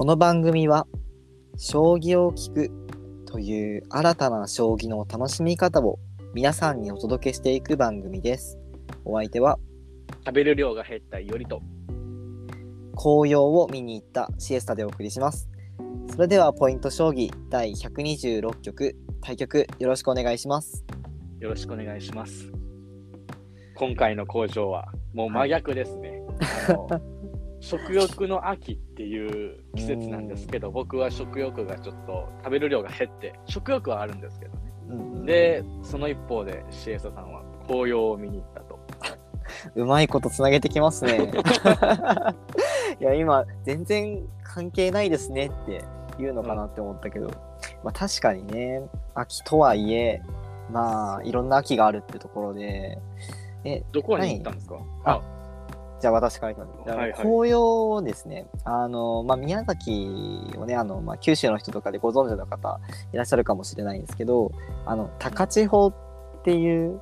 この番組は将棋を聞くという新たな将棋の楽しみ方を皆さんにお届けしていく番組です。お相手は食べる量が減ったいおりと。紅葉を見に行ったシエスタでお送りします。それではポイント将棋第126局対局よろしくお願いします。よろしくお願いします。今回の工場はもう真逆ですね。あ の食欲の秋っていう季節なんですけど、僕は食欲がちょっと食べる量が減って、食欲はあるんですけどね。うんうんで、その一方でシエスタさんは紅葉を見に行ったと。うまいことつなげてきますね。いや今全然関係ないですねって言うのかなって思ったけど、まあ確かにね秋とはいえまあいろんな秋があるってところでえどこに行ったんですか？あじゃあ私からいきます。はいはい紅葉ですね。あの、まあ、宮崎をね、あの、まあ、九州の人とかでご存知の方いらっしゃるかもしれないんですけど、あの、高千穂っていう、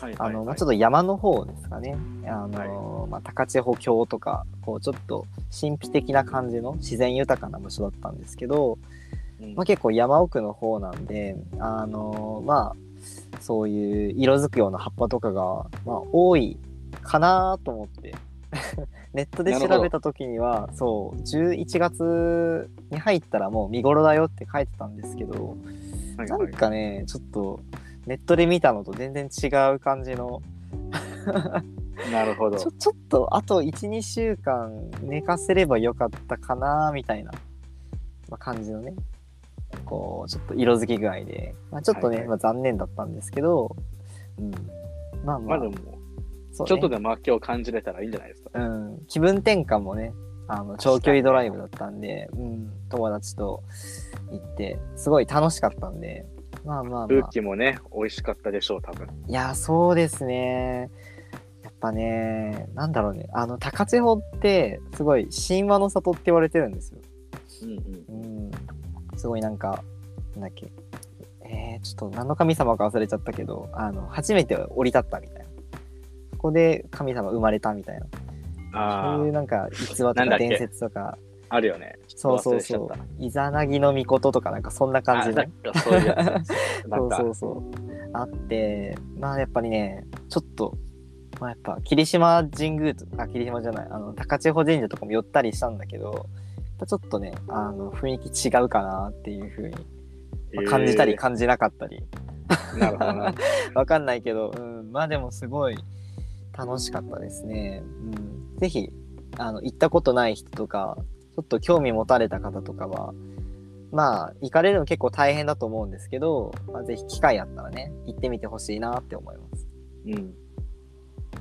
はいあの、まあ、ちょっっと山の方ですかね。あの、まあ、高千穂峡とか、こう、ちょっと神秘的な感じの自然豊かな場所だったんですけど、と、まあ、結構山奥の方なんで、あのまあ、そういう色づくような葉っぱとかが、まあ、多いかなと思って、ネットで調べた時には、そう、11月に入ったらもう見頃だよって書いてたんですけど、なはいはい。んかね、ちょっとネットで見たのと全然違う感じの、なるほど。ちょ。ちょっとあと1、2週間寝かせればよかったかなみたいな、まあ、感じのね、こう、ちょっと色づき具合で、まあ、ちょっとね、はいはい。まあ、残念だったんですけど、うん、まあまあ、まあでも、そうねちょっとでも秋を感じれたらいいんじゃないですか。うん、気分転換もね、あの長距離ドライブだったんで、うん、友達と行って、すごい楽しかったんで、まあまあま空あ、気もね、美味しかったでしょう、多分。いや、そうですね。やっぱね、なんだろうね、あの、高千穂って、すごい神話の里って言われてるんですよ。うんうん。うん。すごいなんか、なんだっけ、えー、ちょっと何の神様か忘れちゃったけど、あの、初めて降り立ったみたいな。そこで神様生まれたみたいな。あそういうなんか逸話とか伝説とか、あ、あるよね。そうそうそう。イザナギの御事とかなんかそんな感じのあなん。かそういうやつ。そうそうそう。あって、まあやっぱりね、ちょっと、まあやっぱ霧島神宮とか、霧島じゃない、あの、高千穂神社とかも寄ったりしたんだけど、ちょっとね、あの、雰囲気違うかなっていうふうに、まあ感じたりえ感じなかったり、ーなるほどな。わかんないけど、うん、まあでもすごい楽しかったですね。うん、ぜひ、あの、行ったことない人とか、ちょっと興味持たれた方とかは、まあ、行かれるの結構大変だと思うんですけど、まあ、ぜひ機会あったらね、行ってみてほしいなって思います。うん。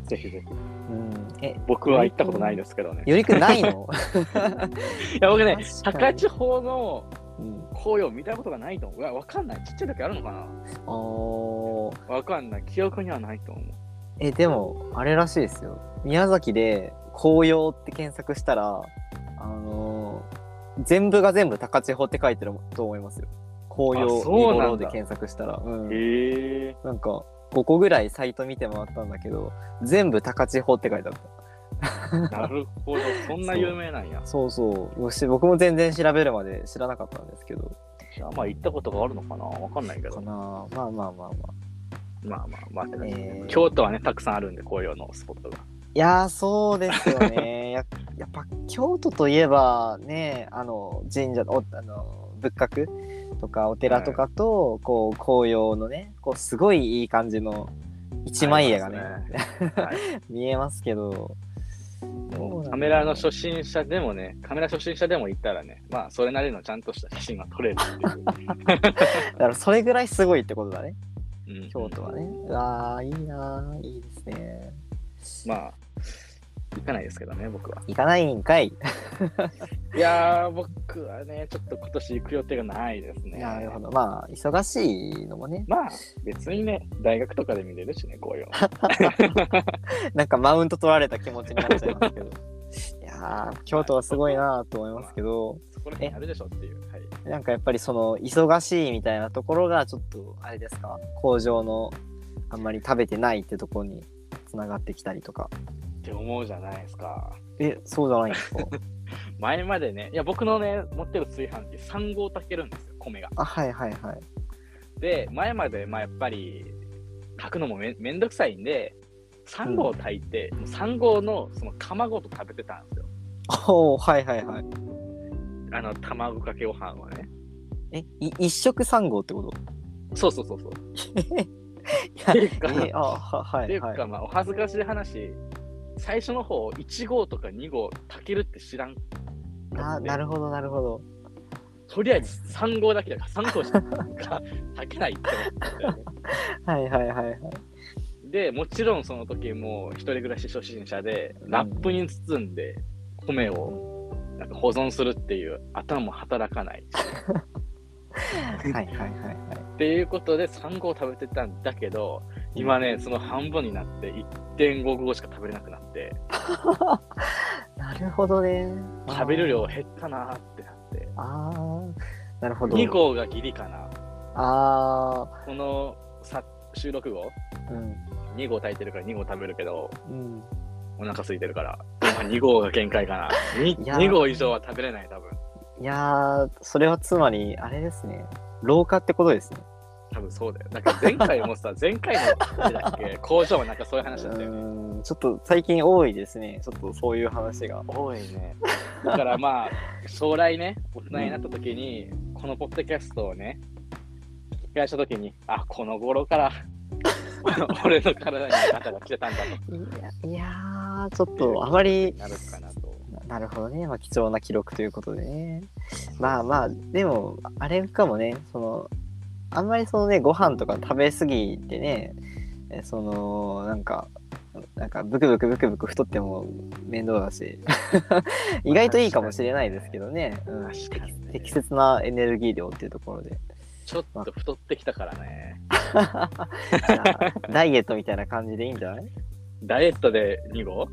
ぜひぜひ。うん、え、僕は行ったことないですけどね。よりくんないの？いや、僕ね、高千穂のうん、紅葉見たことがないと思う。うわ、わかんない。ちっちゃい時あるのかな？わかんない。記憶にはないと思う。え、でも、あれらしいですよ。宮崎で紅葉って検索したら、あのー全部が全部高千穂って書いてると思いますよ。紅葉見あそうなんだ頃で検索したら。うん。へえなんか、5個ぐらいサイト見て回ったんだけど、全部高千穂って書いてあった。ー、なるほど。そんな有名なんや。そうそう。よし僕も全然調べるまで知らなかったんですけど。じゃあ、まあ行ったことがあるのかなわかんないけど。かなまあまあまあまあ。まあまあまあ、えー。京都はね、たくさんあるんで、紅葉のスポットが。いやー、そうですよね。ややっぱ京都といえばね、あの神社おあの仏閣とかお寺とかと、こう紅葉のね、こうすごいいい感じの一枚絵がねね。はい。見えますけど、カメラの初心者でもね、カメラ初心者でも行ったらね、まあ、それなりのちゃんとした写真が撮れるっていう。だからそれぐらいすごいってことだね、うん京都はね。うわー、いいなー、いいですね。まあ、行かないですけどね、僕は。行かないんかい。いやー、僕はね、ちょっと今年行く予定がないですね。なるほど。まあ、忙しいのもね、まあ、別にね、大学とかで見れるしね、紅葉。なんかマウント取られた気持ちになっちゃいますけど。京都はすごいなーと思いますけど、そこら辺あるでしょっていう。はい。なんかやっぱりその忙しいみたいなところがちょっとあれですか？工場のあんまり食べてないってところにつながってきたりとかって思うじゃないですか。えそうじゃないんですか？前までね、いや、僕のね、持ってる炊飯器、3合炊けるんですよ、米が。あ、はいはいはい。で、前まで、まあ、やっぱり、炊くのもめめんどくさいんで、3合炊いて、もう3合のその釜ごと食べてたんですよ。おおはいはいはい。あの、卵かけご飯をね。え、い一食三合ってこと？そうそうそうそう。っていうかえあははっていうはい。まあ、お恥ずかしい話、最初の方、1合とか2合炊けるって知らん。あなるほどなるほど。とりあえず3合だけだから、3合しか炊けないって思ってたよね。はいはいはいはい。で、もちろんその時もう一人暮らし初心者で、ラップに包んで米をなんか保存するっていう頭も働かない。はいはいはいはい。っていうことで3合食べてたんだけど、今ね、その半分になって1.5合しか食べれなくなって、なるほどね。食べる量減ったなってなって、あーあー、なるほど。2合がギリかな。あこのさ収録後、あ、うん。2合炊いてるから2合食べるけど、うん。お腹空いてるから、今2合が限界かな。いや 2, 合以上は食べれない、多分。いやー、それはつまり、あれですね。老化ってことですね。多分そうだよ。なんか前回もさ、前回のだっけ、工場もなんかそういう話だったよね。ちょっと最近多いですね。ちょっとそういう話が。多いね。だからまあ、将来ね、大人になった時に、このポッドキャストをね、聞き返した時に、あ、この頃から、俺の体にあなたが来てたんだと。いや、いやー、ちょっとあまり、なるかなと。なるほどね。まあ、貴重な記録ということでね。まあまあ、でも、あれかもね、その、あんまりそのね、ご飯とか食べ過ぎてね、えその、なんか、なんかブクブクブクブク太っても面倒だし 意外といいかもしれないですけどね,、うん、適切なエネルギー量っていうところでちょっと太ってきたからね。ダイエットみたいな感じでいいんじゃない？ダイエットで2合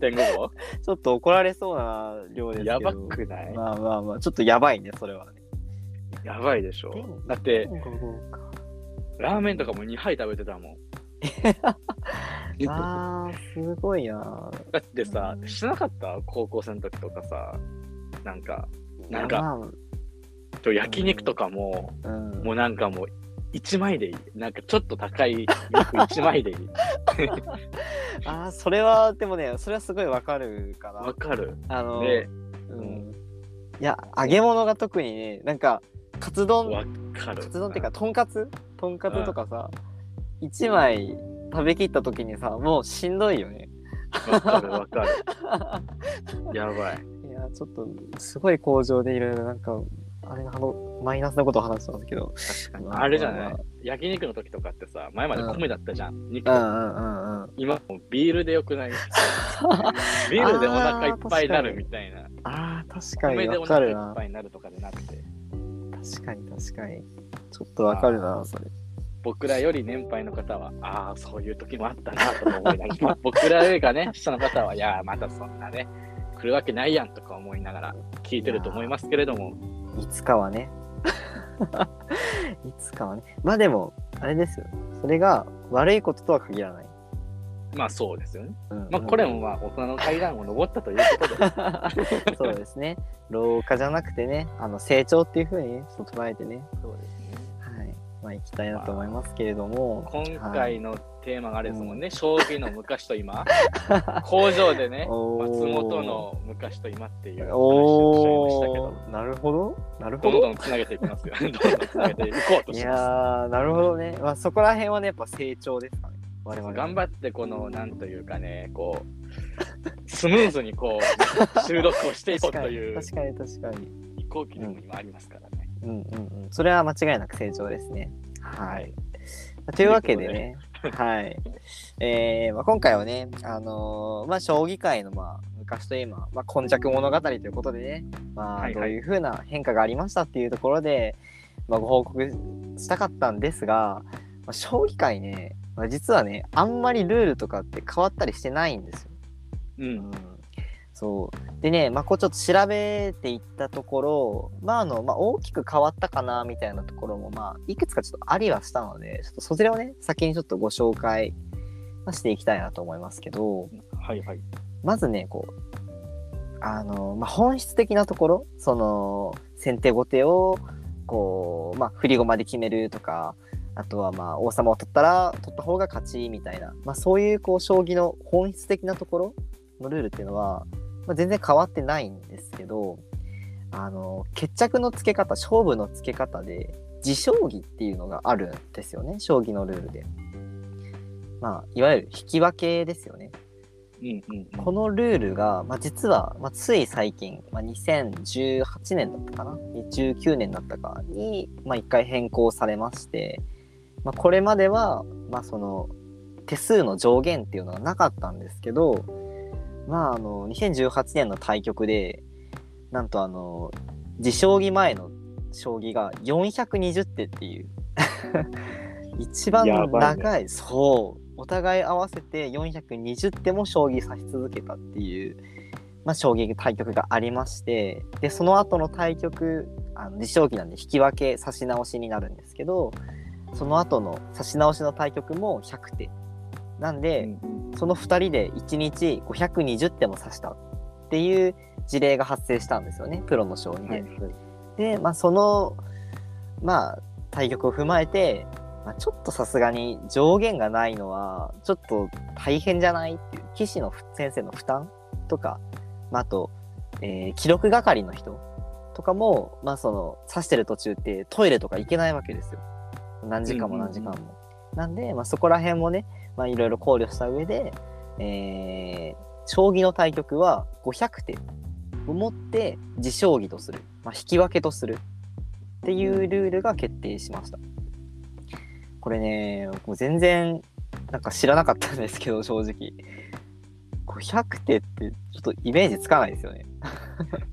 ?1.5 合ちょっと怒られそうな量ですけど。やばくない、まあまあまあちょっとやばいねそれはね。やばいでしょ。だって、ラーメンとかも2杯食べてたもん。あーすごいな。だってさ、してなかった？高校生の時とかさ、なんか、なんか、まと焼肉とかも、あうん。もうなんかもう、1枚でいい。なんかちょっと高い肉1枚でいい。あーそれはでもねそれはすごいわかるかな。わかる。あので、うん、いや揚げ物が特にねなんかカツ丼。わかる。カツ丼っていうかとんかつ？とんかつとかさ、一枚食べきった時にさもうしんどいよね。わかるわかる。やばい。いやちょっとすごい工場でいろいろなんかあれあのマイナスなことを話してますけど。確かに。まああれじゃない？焼肉の時とかってさ、前まで米だったじゃん。肉。うんうんうんうん。今もうビールでよくない？ビールでお腹いっぱいになるみたいな。あー確かに米でお腹いっぱいになるとかじゃなくて、確かに確かに。ちょっとわかるなそれ。僕らより年配の方は、ああ、そういう時もあったなと思いながら、僕らよりがね、下の方は、いや、またそんなね、来るわけないやんとか思いながら聞いてると思いますけれども、いつかはね。いつかはね。まあでもあれですよ。それが悪いこととは限らない、まあそうですよね。うん。まあこれもまあ大人の階段を登ったということで、そうですね。老化じゃなくてねあの成長っていうふうにね捉えてね。そうですね。はい。まあ行きたいなと思いますけれども、今はい。回のテーマがあれですもんね、将棋の昔と今、工場でね、松本の昔と今っていう話をしちゃいましたけおど、ー。なるほど。なるほど。どんどんつなげていきますよ。どんどんつなげていこうといします。やーなるほどね、まあ、そこら辺はねやっぱ成長ですかね。我々は。頑張ってこのなんというかねこうスムーズにこう 収録をしていこうという確かに確かに飛行機でも今ありますからね。うんうんうん。それは間違いなく成長ですね。はい、はい。というわけでね はいえーまあ、今回はねあのーまあ将棋界のまあ昔と今、まあ、今昔物語ということでね、まあ、はいはいどういうふうな変化がありましたっていうところで、まあ、ご報告したかったんですが、まあ、将棋界ね、まあ、実はねあんまりルールとかって変わったりしてないんですよ。うん。そうでね、まあ、こうちょっと調べていったところ、まああのまあ、大きく変わったかなみたいなところも、まあ、いくつかちょっとありはしたのでちょっとそちらをね先にちょっとご紹介まあしていきたいなと思いますけどはいはい。まずねこうあの、まあ、本質的なところその先手後手をこう、まあ、振り駒で決めるとかあとはまあ王様を取ったら取った方が勝ちみたいな、まあ、そういうこう将棋の本質的なところのルールっていうのは、まあ、全然変わってないんですけどあの決着のつけ方勝負のつけ方で自将棋っていうのがあるんですよね将棋のルールで。まあ、いわゆる引き分けですよね。うんうんうんこのルールが、まあ、実は、まあ、つい最近、まあ、2018年だったかな？19年だったかに、まあ、1回変更されまして、まあ、これまでは、まあ、その手数の上限っていうのはなかったんですけど、まあ、あの2018年の対局でなんとあの自将棋前の将棋が420手っていう。一番やばいね。長い。そう。お互い合わせて420手も将棋指し続けたっていう、まあ、将棋対局がありまして。でその後の対局あの自将棋なんで引き分け指し直しになるんですけどその後の指し直しの対局も100手なんで、うん。その2人で1日520手も指したっていう事例が発生したんですよね。プロの将棋で。はい。はいで、まあ、その、まあ、対局を踏まえて、まあ、ちょっとさすがに上限がないのはちょっと大変じゃないっていう棋士の先生の負担とか、まあ、あと、えー記録係の人とかも、まあ、その指してる途中ってトイレとか行けないわけですよ。何時間も何時間も。なんで、まあ、そこら辺もね、まあ、いろいろ考慮した上で、えー将棋の対局は500手をもって自将棋とする、まあ、引き分けとするっていうルールが決定しました。これね、もう全然なんか知らなかったんですけど、正直。500手ってちょっとイメージつかないですよね。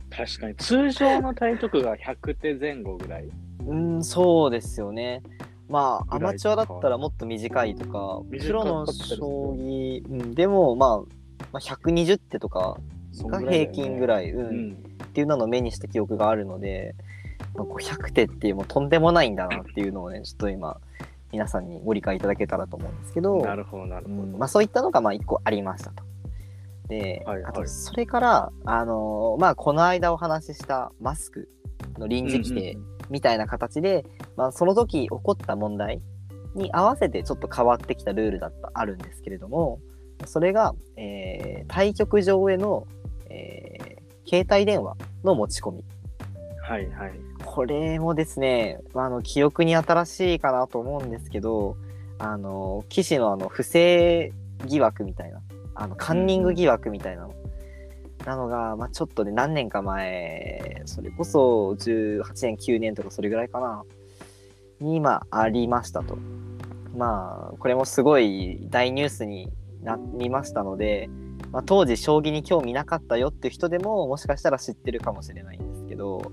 確かに通常の対局が100手前後ぐらい。うん、そうですよね。まあ、アマチュアだったらもっと短いとか、プ短ロの将棋、うん、でも、まあ、まあ、120手とかが平均ぐいらい、うん。っていうのを目にした記憶があるので、まあ、500手っていうもうとんでもないんだなっていうのをねちょっと今皆さんにご理解いただけたらと思うんですけどうん。なるほど、なるほど。うんまあ、そういったのがまあ1個ありましたと。で、はいはいあとそれから、あのーまあ、この間お話ししたマスクの臨時規定みたいな形で、まあ、その時起こった問題に合わせてちょっと変わってきたルールだったあるんですけれどもそれが、えー対局場への、えー携帯電話の持ち込みはいはい。これもですね、まあ、あの記憶に新しいかなと思うんですけどあの棋士のあの不正疑惑みたいなあのカンニング疑惑みたいなの、なのが、まあ、ちょっとね何年か前それこそ18年9年とかそれぐらいかなに今ありましたと。まあこれもすごい大ニュースになりましたので、まあ、当時将棋に興味なかったよっていう人でももしかしたら知ってるかもしれないんですけど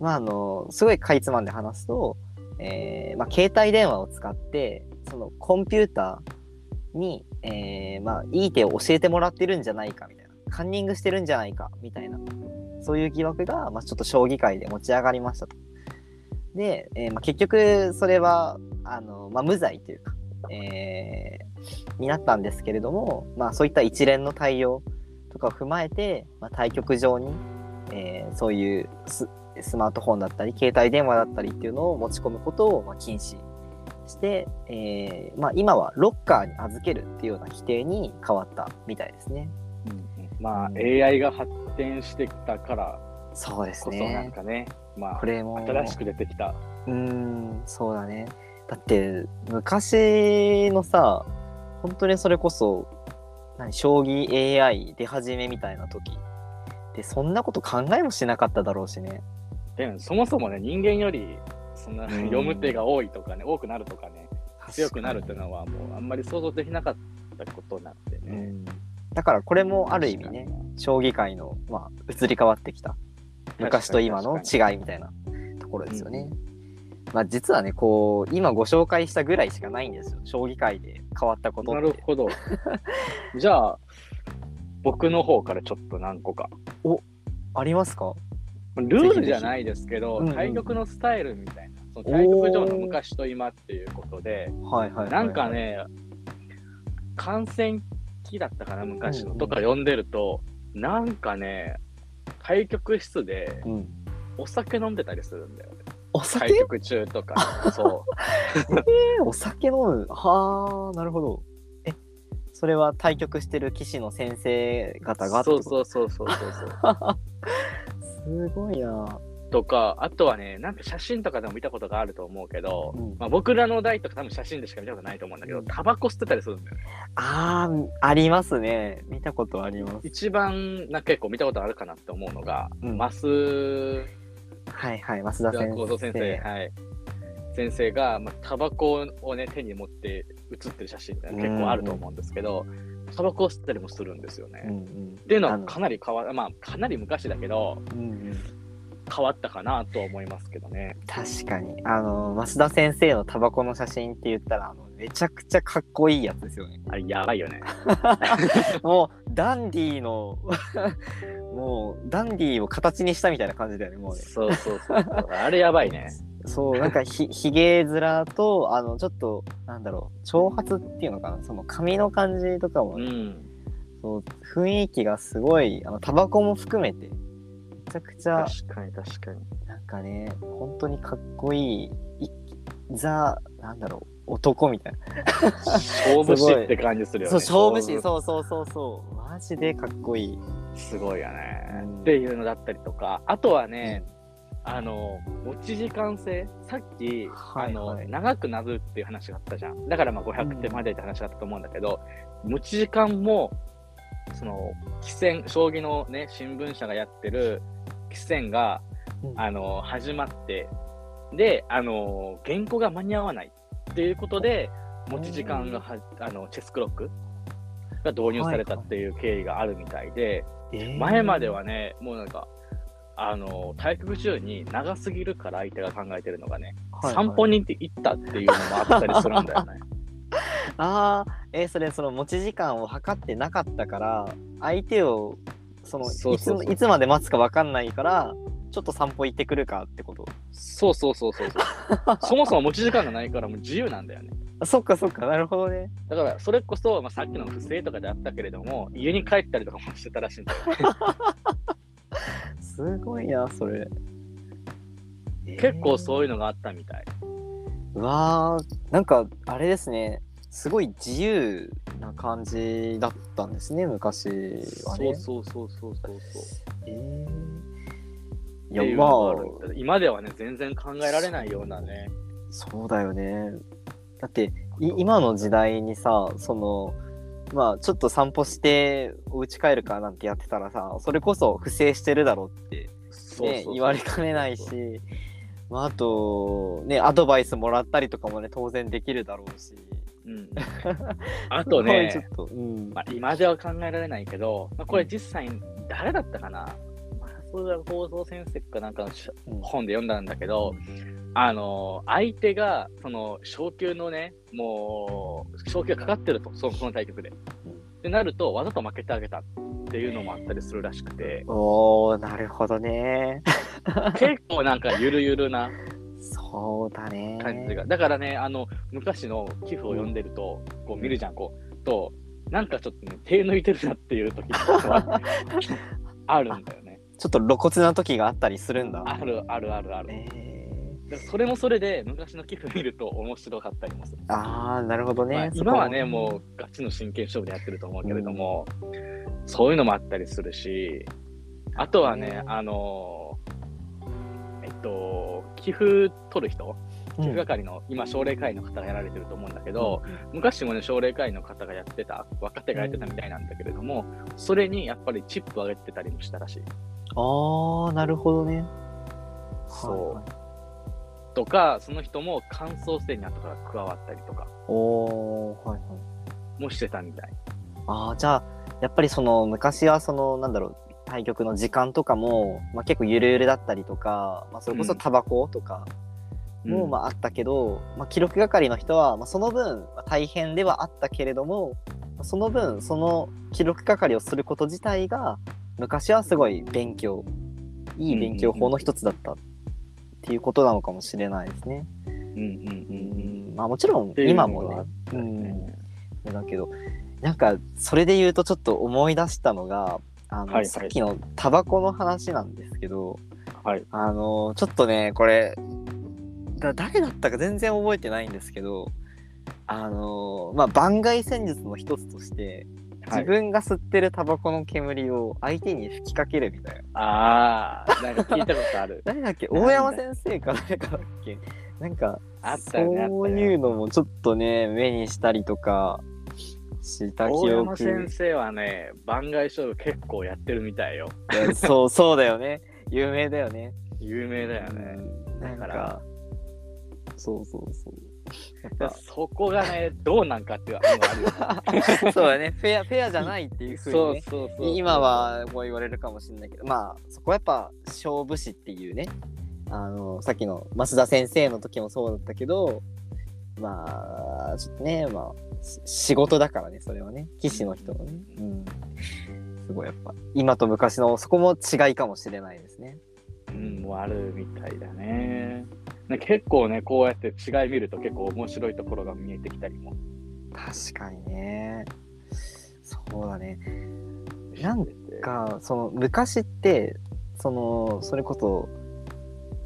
まああのすごいかいつまんで話すと、えーまあ、携帯電話を使ってそのコンピューターに、えーまあ、いい手を教えてもらってるんじゃないかみたいな。カンニングしてるんじゃないかみたいなそういう疑惑が、まあ、ちょっと将棋界で持ち上がりましたと。で、えーまあ、結局それはあの、まあ、無罪というか、えーになったんですけれども、まあ、そういった一連の対応とかを踏まえて、まあ、対局上に、えーそういうスマートフォンだったり携帯電話だったりっていうのを持ち込むことをま禁止して、えま、今はロッカーに預けるっていうような規定に変わったみたいですね。まあ、うん AI が発展してきたからそうですこそなんね。かね、まあこ、れも新しく出てきた。うーんそうだね。だって昔のさ本当にそれこそ何将棋 AI 出始めみたいな時でそんなこと考えもしなかっただろうしね。でもそもそもね、人間よりそんなうん読む手が多いとかね、多くなるとかね、強くなるっていうのはもうあんまり想像できなかったことなんでね。うんだからこれもある意味ね将棋界の、まあ、移り変わってきた昔と今の違いみたいなところですよね。まあ実はねこう今ご紹介したぐらいしかないんですよ。将棋界で変わったことって。なるほど。じゃあ、僕の方からちょっと何個か。ありますか？ルールじゃないですけど、ぜひぜひ。対局のスタイルみたいな、その対局上の昔と今っていうことで、はいはい。なんかね、観戦期だったかな、昔の、うんうんとか読んでると、なんかね、対局室でうん。お酒飲んでたりするんだよね。お酒？対局中とか。そえお酒飲む？はあ、なるほど。え、それは対局してる棋士の先生う。方がそうそうそうそうそう。すごいな。とか、あとはね、なんか写真とかでも見たことがあると思うけど、うんまあ、僕らの代とか多分写真でしか見たことないと思うんだけど、タバコ吸ってたりするんだよね。あー、ありますね。見たことあります。一番な結構見たことあるかなって思うのが、うんマスはいはい、増田先幸三先生、生。はい。先生が、まあ、タバコをね、手に持って写ってる写真って結構あると思うんですけど、タバコを吸ったりもするんですよね。うんうっん。ていうのはかなり変わまあ、かなり昔だけど、うんうん変わったかなとは思いますけどね。確かに。あの、増田先生のタバコの写真って言ったら、あのめちゃくちゃかっこいいやつですよね。あれ、やばいよね。もう、ダンディーの、もう、ダンディーを形にしたみたいな感じだよね、もうね。そうそうそう。あれやばいね。そう、なんかひ、ひげ面と、あの、ちょっと、なんだろう、長髪っていうのかな、その髪の感じとかも、うん。そう雰囲気がすごい、あの、タバコも含めて、めちゃくちゃ、確かに確かに。なんかね、本当にかっこいい、いザ、なんだろう、男みたいな。勝負師って感じするよね。そう、勝負師、そうそうそうそう、マジでかっこいい。すごいよねうん。っていうのだったりとか、あとはね、あの、持ち時間制、さっき、はいあのはい長くなるっていう話があったじゃん。だからまあ500手までって話があったと思うんだけど、持ち時間も、その、棋戦、将棋のね、新聞社がやってる棋戦が、うん。あの、始まって、で、あの、原稿が間に合わないっていうことで、持ち時間がは、あの、チェスクロックが導入されたっていう経緯があるみたいで、えー前まではね、もうなんか、あの、対局中に長すぎるから相手が考えてるのがね、はいはい。散歩に行って行ったっていうのもあったりするんだよね。ああ、えーそれその持ち時間を測ってなかったから相手をそのいついつまで待つか分かんないからちょっと散歩行ってくるかってことそうそうそうそうそう。そもそも持ち時間がないからもう自由なんだよね。あそっかそっかなるほどねだからそれこそ、まあ、さっきの不正とかであったけれども、家に帰ったりとかもしてたらしいんだよね。すごいなそれ、結構うそういうのがあったみたい。うわーなんかあれですねすごい自由な感じだったんですね昔はねそうそうそうそうそうそう。えーいやまあ今ではね、全然考えられないようなね。そうだよね。だってい今の時代にさそのまあちょっと散歩してお家帰るかなんてやってたらさそれこそ不正してるだろうって、ね、そうそうそう言われかねないし、まあ、あとねアドバイスもらったりとかもね当然できるだろうし。うん、あとねちょっと、うん。まあ、今では考えられないけど、まあ、これ実際に誰だったかな、まあ、それは放送先生かなんかの本で読んだんだけど、あの相手がその昇級のね、もう昇級がかかってると、そのその対局で。ってなると、わざと負けてあげたっていうのもあったりするらしくて、おーなるほどね。結構なんかゆるゆるなそうだね。感じが。だからね、あの昔の寄付を読んでると、こう見るじゃん、こう、と、なんかちょっとね、手抜いてるなっていう時は あるんだよね。ちょっと露骨な時があったりするんだ。あるあるあるある。えでもそれもそれで昔の寄付見ると面白かったりもする。ー、あーなるほどね。まあ今はね、もうガチの真剣勝負でやってると思うけれども、そういうのもあったりするし、あとはね、あのーと、寄付取る人、寄付係の、今、奨励会員の方がやられてると思うんだけど、昔もね、奨励会員の方がやってた、若手がやってたみたいなんだけれども、それにやっぱりチップを上げてたりもしたらしい。ああ、なるほどね。そうはいはいとか、その人も感想戦に後から加わったりとかおー、はいはい。もしてたみたい。ああ、じゃあ、やっぱりその昔はその、なんだろう、対局の時間とかも、まあ、結構ゆるゆるだったりとか、まあ、それこそタバコとかも、うんまあ、あったけど、まあ、記録係の人は、まあ、その分、まあ大変ではあったけれども、まあその分、その記録係をすること自体が、昔はすごい勉強、いい勉強法の一つだったっていうことなのかもしれないですね。うんうんうんうん。まあもちろん今もね、たよねだけどなんかそれで言うとちょっと思い出したのがあの、はいはいさっきのタバコの話なんですけど、はい。あのちょっとねこれだ誰だったか全然覚えてないんですけどあのまあ番外戦術の一つとして自分が吸ってるタバコの煙を相手に吹きかけるみたいな。ああ、なんか聞いたことある 誰だっけ？大山先生か誰かだっけ？なんかあったよね。そういうのもちょっとね目にしたりとかした記大山憶先生はね、番外勝負結構やってるみたいよ。そうそうだよね。有名だよね。有名だよね。だからそうそうそう。でそこがね、どうなんかっていうのがあるよね。そうだね。フェアフェアじゃないっていうふうにそうね。今はもう。言われるかもしれないけど。まあそこはやっぱ勝負師っていうね。あのさっきの増田先生の時もそうだったけどまあちょっとねまあし仕事だからねそれはね。棋士の人のね。うん。すごいやっぱ今と昔のそこも違いかもしれないですね。うん、もうあるみたいだね。ね結構ね、こうやって違い見ると結構面白いところが見えてきたりも。確かにね。そうだね。なんかその昔ってそのそれこそ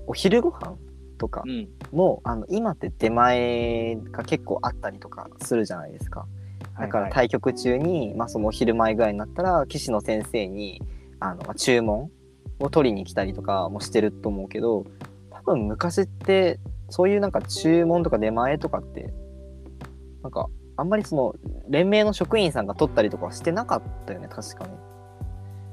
お昼ご飯とかうん。もあの今って出前が結構あったりとかするじゃないですかだからはいはい対局中に、まあ、そのお昼前ぐらいになったら棋士の先生にあの、まあ注文を取りに来たりとかもしてると思うけど多分昔ってそういうなんか注文とか出前とかってなんかあんまりその連盟の職員さんが取ったりとかはしてなかったよね確かに。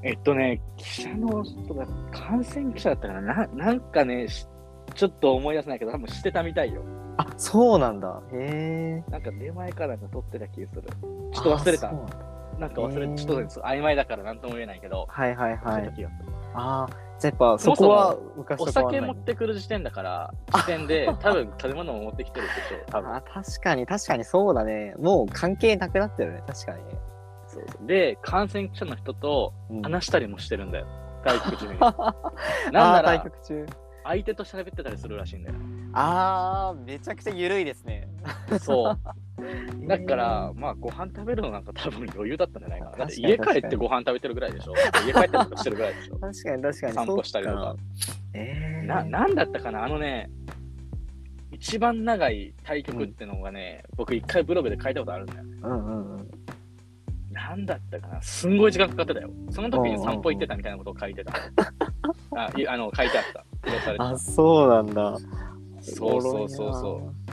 えっとね、記者の人が感染記者だったからな、なんかね、しちょっと思い出せないけど、多分してたみたいよ。あそうなんだへえ。なんか出前かなんか取ってた気がする。ちょっと忘れたなんだなんか忘れちょっと曖昧だからなんとも言えないけど、はいはいはい。ああじゃあやっぱそこは昔お酒持ってくる時点だから、時点で多分食べ物も持ってきてるでしょう、多分。あ確かに確かにそうだねもう関係なくなってるね確かにね、そうそうで、感染者の人とうん話したりもしてるんだよ。対局中に。なんあなら、局中相手と喋ってたりするらしいんだよ。あーめちゃくちゃ緩いですねそう。だから、まあ、ご飯食べるのなんか多分余裕だったんじゃないかな。だって家帰ってご飯食べてるぐらいでしょ。家帰ってとかしてるぐらいでしょ。確かに確かに散歩したりとかえー、な、なんだったかな？あのね、一番長い対局ってのがね、僕一回ブログで書いたことあるんだよ。うんうんうんなんだったかな？すんごい時間かかってたよ。その時に散歩行ってたみたいなことを書いてた。あ、いあの、書いてあった。記録されてたあそうなんだそうそうそうそう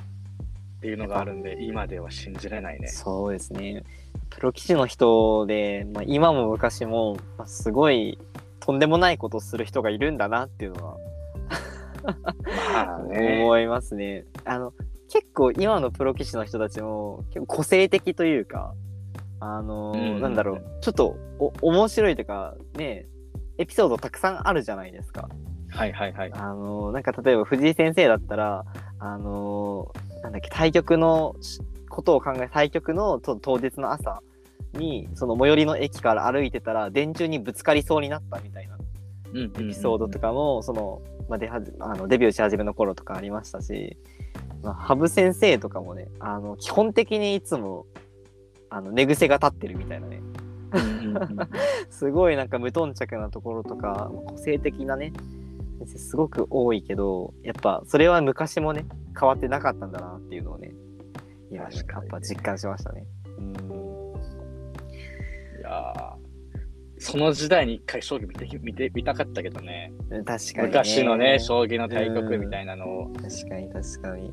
っていうのがあるんで、今では信じれないね。そうですねプロ棋士の人で、まあ、今も昔も、まあ、すごいとんでもないことをする人がいるんだなっていうのはまあね。思いますね。あの結構今のプロ棋士の人たちも結構個性的というかあのーうんなんだろうちょっとお面白いというかねエピソードたくさんあるじゃないですか。はいはいはい。あのーなんか例えば藤井先生だったらあのーなんだっけ対局のしことを考え対局のと当日の朝にその最寄りの駅から歩いてたら電柱にぶつかりそうになったみたいなエエピソードとかも、その、まあ、出はじあのデビューし始めの頃とかありましたし、まあ、羽生先生とかもねあの基本的にいつもあの寝癖が立ってるみたいなね。すごいなんか無頓着なところとか個性的なね先生すごく多いけどやっぱそれは昔もね変わってなかったんだなっていうのをね今ねやっぱ実感しましたね。うんいやーその時代に一回将棋見て見て見たかったけどね。確かに、ね、昔のね、将棋の対局みたいなのを確かに確かに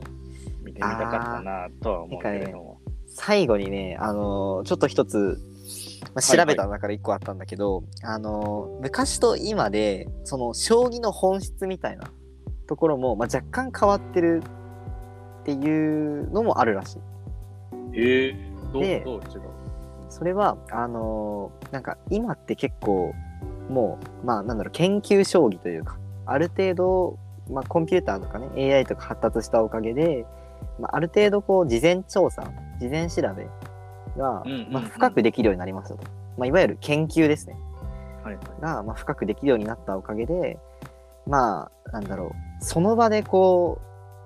見てみたかったなとは思うけれども。最後にね、あのーちょっと一つ、まあ、はい調べた中で一個あったんだけど、あのー昔と今でその将棋の本質みたいなところも、まあ、若干変わってるっていうのもあるらしい。へえどうでどう違う？それはあのーなんか今って結構もうまあなんだろう研究将棋というかある程度、まあ、コンピューターとかね AI とか発達したおかげで、まあ、ある程度こう事前調査事前調べが、まあ、深くできるようになりましたと、まあ、いわゆる研究ですね。はいはい。が、まあ、深くできるようになったおかげでまあなんだろう。その場でこ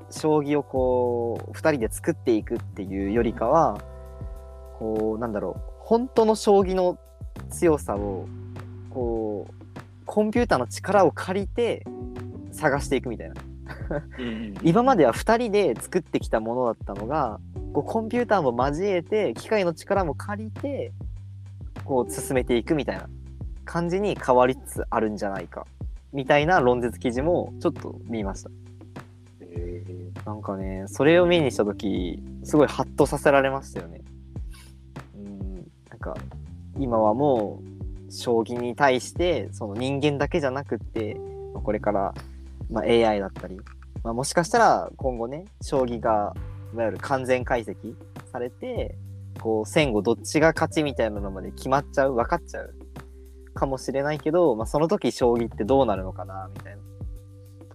う将棋をこう2人で作っていくっていうよりかはこうなんだろう。本当の将棋の強さをこコンピューターの力を借りて探していくみたいな。今までは2人で作ってきたものだったのがこうコンピューターも交えて機械の力も借りてこう進めていくみたいな感じに変わりつつあるんじゃないかみたいな論説記事もちょっと見ました。えなんかねそれを目にした時すごいハッとさせられましたよね。うん。なんか今はもう将棋に対してその人間だけじゃなくってまあこれから、まあ、AI だったり、まあ、もしかしたら今後ね将棋がいわゆる完全解析されてこう戦後どっちが勝ちみたいなのまで決まっちゃう分かっちゃうかもしれないけど、まあ、その時将棋ってどうなるのかなみたい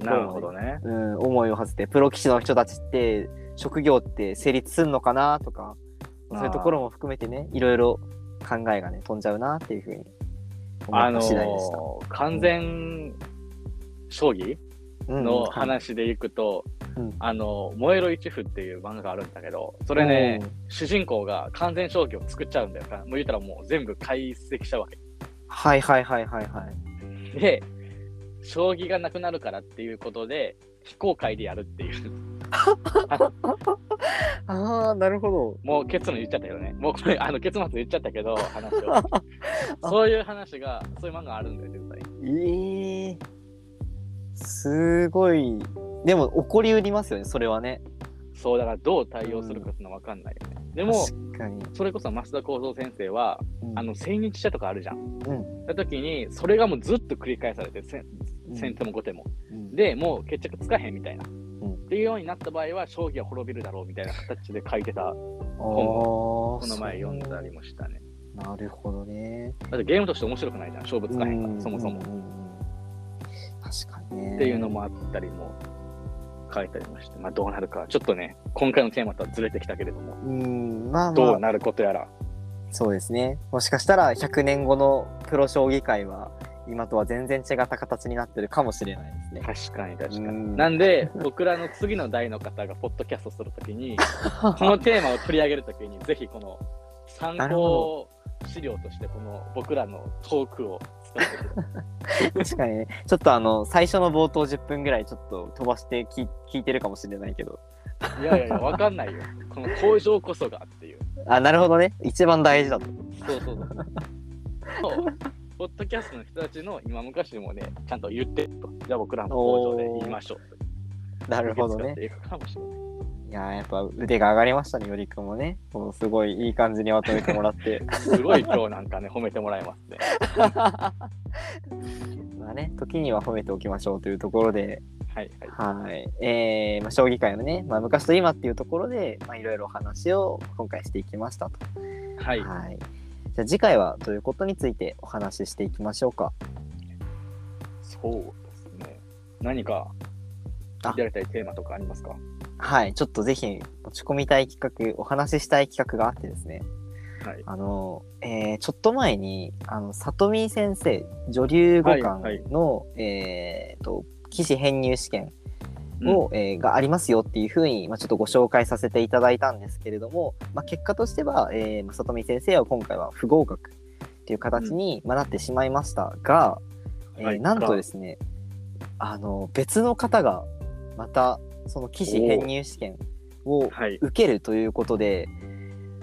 ななるほどね。うん、思いを馳せてプロ棋士の人たちって職業って成立するのかなとかそういうところも含めてねいろいろ考えがね飛んじゃうなっていうふうに思あのった次第でした。ー完全将棋うんのはい話でいくと、うんあの、燃えろ一夫っていう漫画があるんだけど、それね、主人公が完全将棋を作っちゃうんだよな。もう言ったらもう全部解析しちゃうわけ。はいはいはいはいはい。で、将棋がなくなるからっていうことで、非公開でやるっていう。ああなるほど。もう結論言っちゃったけどね。もうこれ、あの結末言っちゃったけど、話を。そういう話が、そういう漫画あるんだよ、絶対。ええすごい。でも起こりうりますよねそれはね。そう、だからどう対応するかっていうのは分かんないよね。でも、確かに。それこそ増田幸三先生は、うんあの、千日茶とかあるじゃん。うんた時に、それがもうずっと繰り返されて、先手も後手も。うんで、もう決着つかへんみたいな。んっていうようになった場合は、将棋は滅びるだろうみたいな形で書いてた、あーこの前読んだりもしたね。なるほどね。だってゲームとして面白くないじゃん、勝負つかへんから、うんそもそも。確かにね。っていうのもあったりも書いたりもして、まあどうなるか、ちょっとね、今回のテーマとはずれてきたけれども、うん、まあまあ、どうなることやら。そうですね。もしかしたら100年後のプロ将棋界は、今とは全然違った形になってるかもしれないですね。確かに確かに。うんなんで、僕らの次の代の方がポッドキャストするときに、このテーマを取り上げるときに、ぜひこの参考資料として、この僕らのトークを。確かにね。ちょっとあの、最初の冒頭10分ぐらいちょっと飛ばして聞聞いてるかもしれないけど。いやいやいや、わかんないよ。この工場こそがっていう。あ、なるほどね。一番大事だと。そうそうそう。そうポッドキャストの人たちの今昔もね、ちゃんと言ってと。じゃあ僕らの工場で言いましょう。なるほどね。いやーやっぱ腕が上がりましたね、よりくんもね。もうすごいいい感じにまとめてもらって。すごい今日なんかね、褒めてもらえますね。まあね、時には褒めておきましょうというところで、はいはい。はい。えーまあ、将棋界のね、まあ、昔と今っていうところで、まあ、いろいろお話を今回していきましたと。はい。はい。じゃあ次回はどういうことについてお話ししていきましょうか。そうですね。何かあやりたいテーマとかありますか？はい。ちょっとぜひ持ち込みたい企画、お話ししたい企画があってですね。はい。あの、えーちょっと前に、あの、里見先生、女流五はい冠の、えーと、棋士編入試験を、えーがありますよっていうふうに、まあ、ちょっとご紹介させていただいたんですけれども、まあ、結果としては、えーまあ里見先生は今回は不合格っていう形に、まあなってしまいましたが、えーはい。なんとですねあの別の方がまたその棋士編入試験をはい。受けるということで、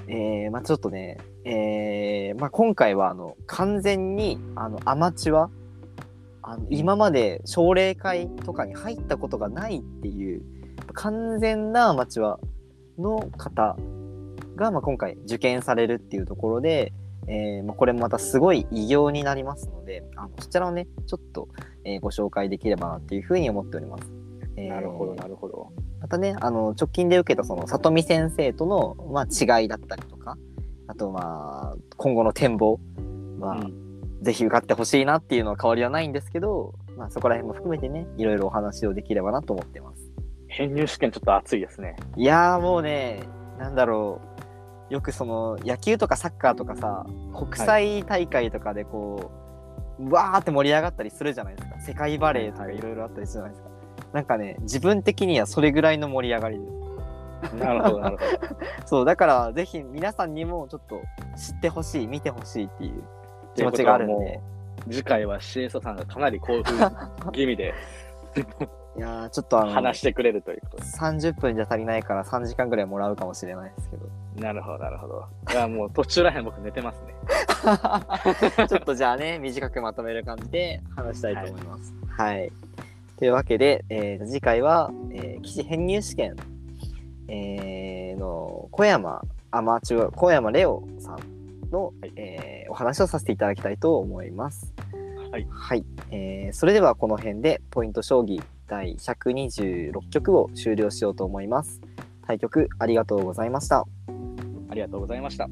えーまあ、ちょっとね、えーまあ、今回はあの完全にあのアマチュアあの今まで奨励会とかに入ったことがないっていう完全なアマチュアの方が、まあ、今回受験されるっていうところで、えーまあ、これもまたすごい偉業になりますのであのそちらをねちょっと、えーご紹介できればなっていうふうに思っております。えー。なるほど、なるほど。またねあの直近で受けたその里見先生との、まあ、違いだったりとかあとまあ今後の展望まあ、うん。ぜひ受かってほしいなっていうのは変わりはないんですけど、まあ、そこら辺も含めてねいろいろお話をできればなと思ってます。編入試験ちょっと熱いですね。いやーもうねなんだろう。よくその野球とかサッカーとかさ国際大会とかでこう、うわーって盛り上がったりするじゃないですか。世界バレーとかいろいろあったりするじゃないですか、なんかね自分的にはそれぐらいの盛り上がりですなるほど、なるほど。そうだからぜひ皆さんにもちょっと知ってほしい見てほしいっていう気持ちがあるんで次回はシエソさんがかなり興奮気味でいやーちょっとあの話してくれるということで。30分じゃ足りないから3時間ぐらいもらうかもしれないですけどなるほど、なるほど。いや、もう途中らへん僕寝てますね。ちょっとじゃあね短くまとめる感じで話したいと思います。はい、というわけで、えー次回は、えー、記事編入試験、えーの小山アマチュア小山レオさんの、はいえーお話をさせていただきたいと思います。はいはいえーそれではこの辺でポイント将棋第126局を終了しようと思います。対局ありがとうございました。ありがとうございました。